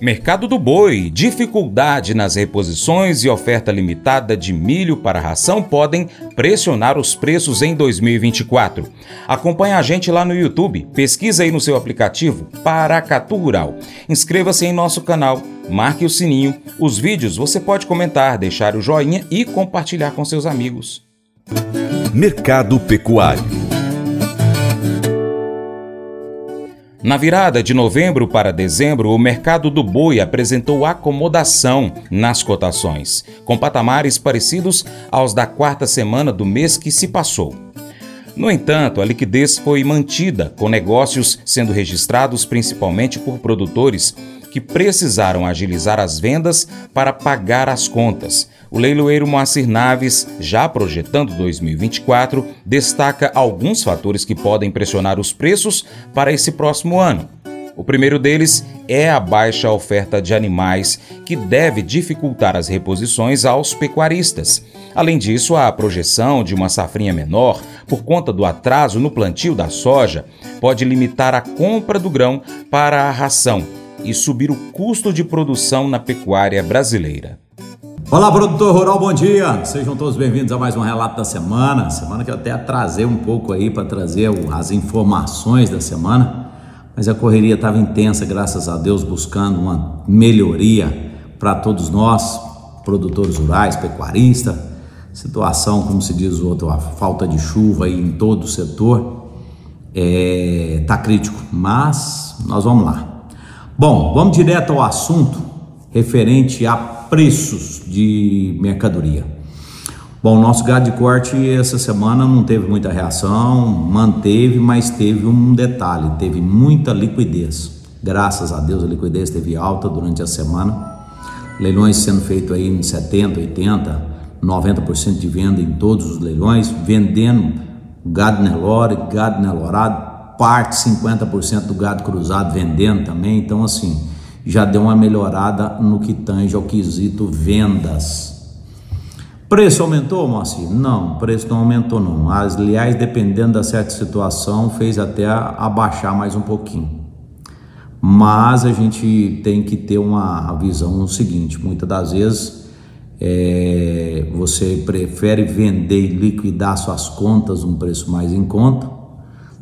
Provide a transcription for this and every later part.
Mercado do boi, dificuldade nas reposições e oferta limitada de milho para ração podem pressionar os preços em 2024. Acompanhe a gente lá no YouTube, pesquisa aí no seu aplicativo Paracatu Rural. Inscreva-se em nosso canal, marque o sininho. Os vídeos você pode comentar, deixar o joinha e compartilhar com seus amigos. Mercado Pecuário Na virada de novembro para dezembro, o mercado do boi apresentou acomodação nas cotações, com patamares parecidos aos da quarta semana do mês que se passou. No entanto, a liquidez foi mantida, com negócios sendo registrados principalmente por produtores que precisaram agilizar as vendas para pagar as contas. O leiloeiro Moacir Naves, já projetando 2024, destaca alguns fatores que podem pressionar os preços para esse próximo ano. O primeiro deles é a baixa oferta de animais, que deve dificultar as reposições aos pecuaristas. Além disso, a projeção de uma safrinha menor, por conta do atraso no plantio da soja, pode limitar a compra do grão para a ração e subir o custo de produção na pecuária brasileira. Olá, produtor rural, bom dia. Sejam todos bem-vindos a mais um relato da semana. Semana que eu até atrasei um pouco aí para trazer as informações da semana, mas a correria estava intensa, graças a Deus, buscando uma melhoria para todos nós, produtores rurais, pecuaristas. Situação, como se diz o outro, a falta de chuva aí em todo o setor é, tá crítico, mas nós vamos lá. Bom, vamos direto ao assunto referente a preços de mercadoria. Bom, nosso gado de corte essa semana não teve muita reação, manteve, mas teve um detalhe, teve muita liquidez. Graças a Deus a liquidez teve alta durante a semana. Leilões sendo feitos aí em 70, 80, 90% de venda em todos os leilões, vendendo gado Nelore, gado Nelorado, parte 50% do gado cruzado vendendo também, então assim, já deu uma melhorada no que tange ao quesito vendas. Preço aumentou, Moacir? Não, preço não aumentou não. Aliás, dependendo da certa situação, fez até abaixar mais um pouquinho. Mas a gente tem que ter uma visão no seguinte, muitas das vezes é, você prefere vender e liquidar suas contas um preço mais em conta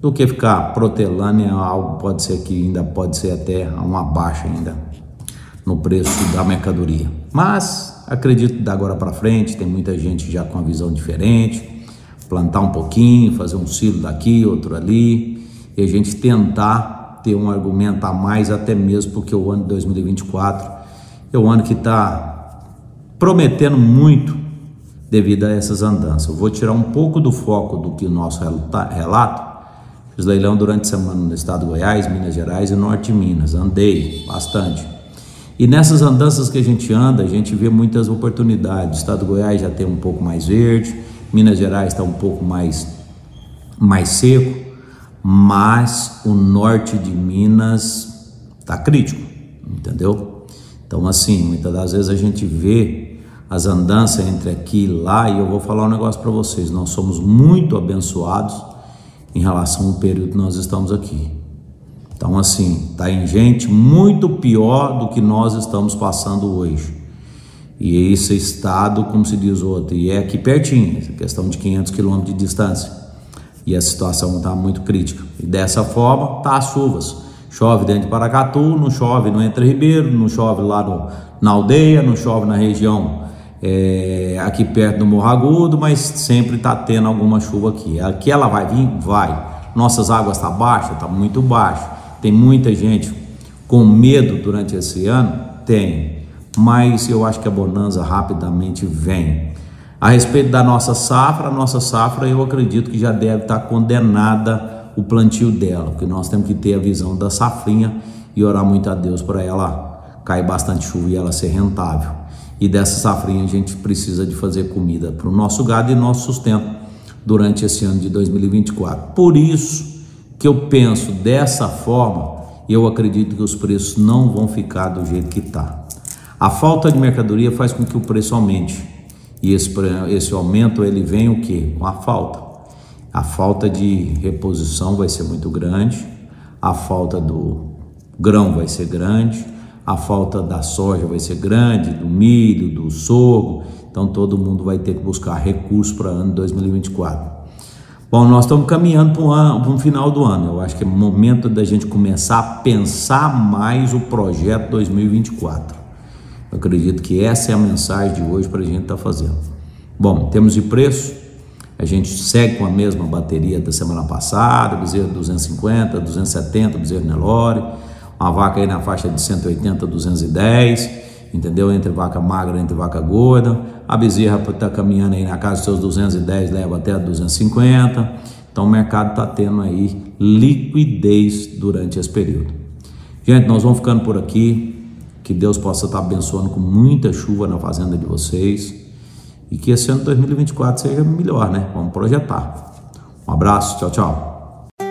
do que ficar protelando em algo pode ser que ainda pode ser até uma baixa ainda no preço da mercadoria. Mas acredito que da agora para frente tem muita gente já com uma visão diferente, plantar um pouquinho, fazer um silo daqui, outro ali, e a gente tentar ter um argumento a mais até mesmo porque o ano de 2024 é o ano que está prometendo muito devido a essas andanças. Eu vou tirar um pouco do foco do que o nosso relato Fiz leilão durante a semana no estado de Goiás, Minas Gerais e Norte de Minas. Andei bastante. E nessas andanças que a gente anda, a gente vê muitas oportunidades. O estado de Goiás já tem um pouco mais verde, Minas Gerais está um pouco mais, mais seco, mas o norte de Minas está crítico, entendeu? Então, assim, muitas das vezes a gente vê as andanças entre aqui e lá, e eu vou falar um negócio para vocês: nós somos muito abençoados em relação ao período que nós estamos aqui. Então, assim, está em gente muito pior do que nós estamos passando hoje. E esse estado, como se diz outro, e é aqui pertinho, questão de 500 quilômetros de distância. E a situação está muito crítica. E dessa forma, tá as chuvas. Chove dentro de Paracatu, não chove no Entre Ribeiro, não chove lá no, na aldeia, não chove na região é, aqui perto do Morro Agudo, mas sempre está tendo alguma chuva aqui. Aqui ela vai vir? Vai. Nossas águas estão tá baixas? Está muito baixo. Tem muita gente com medo durante esse ano? Tem. Mas eu acho que a bonança rapidamente vem. A respeito da nossa safra, a nossa safra eu acredito que já deve estar tá condenada o plantio dela, porque nós temos que ter a visão da safrinha e orar muito a Deus para ela cair bastante chuva e ela ser rentável. E dessa safrinha a gente precisa de fazer comida para o nosso gado e nosso sustento durante esse ano de 2024. Por isso que eu penso dessa forma, eu acredito que os preços não vão ficar do jeito que está. A falta de mercadoria faz com que o preço aumente. E esse, esse aumento ele vem o que? Com a falta. A falta de reposição vai ser muito grande, a falta do grão vai ser grande, a falta da soja vai ser grande, do milho, do sorgo, então todo mundo vai ter que buscar recursos para ano 2024. Bom, nós estamos caminhando para um, final do ano. Eu acho que é momento da gente começar a pensar mais o projeto 2024. Eu acredito que essa é a mensagem de hoje para a gente estar tá fazendo. Bom, temos de preço. A gente segue com a mesma bateria da semana passada, bezerro 250, 270, bezerro Nelore uma vaca aí na faixa de 180 a 210, entendeu? Entre vaca magra entre vaca gorda. A bezerra está caminhando aí na casa dos seus 210, leva até 250. Então o mercado está tendo aí liquidez durante esse período. Gente, nós vamos ficando por aqui. Que Deus possa estar tá abençoando com muita chuva na fazenda de vocês. E que esse ano 2024 seja melhor, né? Vamos projetar. Um abraço, tchau, tchau.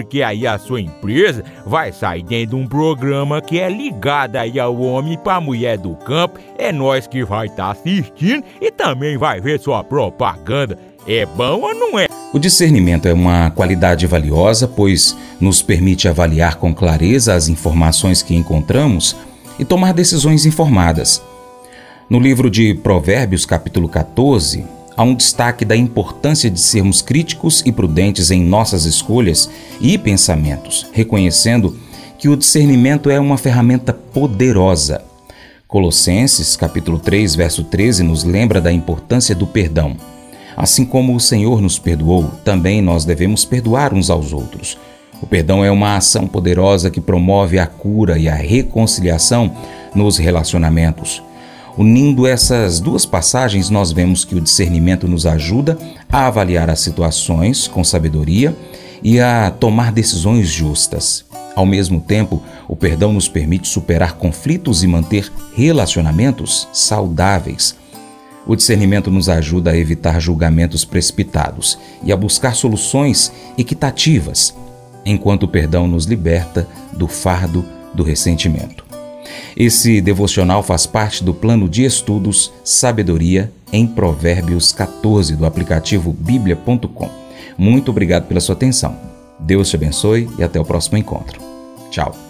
porque aí a sua empresa vai sair dentro de um programa que é ligado aí ao homem para mulher do campo. É nós que vai estar tá assistindo e também vai ver sua propaganda. É bom ou não é? O discernimento é uma qualidade valiosa, pois nos permite avaliar com clareza as informações que encontramos e tomar decisões informadas. No livro de Provérbios, capítulo 14, há um destaque da importância de sermos críticos e prudentes em nossas escolhas e pensamentos, reconhecendo que o discernimento é uma ferramenta poderosa. Colossenses, capítulo 3, verso 13 nos lembra da importância do perdão. Assim como o Senhor nos perdoou, também nós devemos perdoar uns aos outros. O perdão é uma ação poderosa que promove a cura e a reconciliação nos relacionamentos. Unindo essas duas passagens, nós vemos que o discernimento nos ajuda a avaliar as situações com sabedoria e a tomar decisões justas. Ao mesmo tempo, o perdão nos permite superar conflitos e manter relacionamentos saudáveis. O discernimento nos ajuda a evitar julgamentos precipitados e a buscar soluções equitativas, enquanto o perdão nos liberta do fardo do ressentimento. Esse devocional faz parte do plano de estudos Sabedoria em Provérbios 14 do aplicativo bíblia.com. Muito obrigado pela sua atenção. Deus te abençoe e até o próximo encontro. Tchau.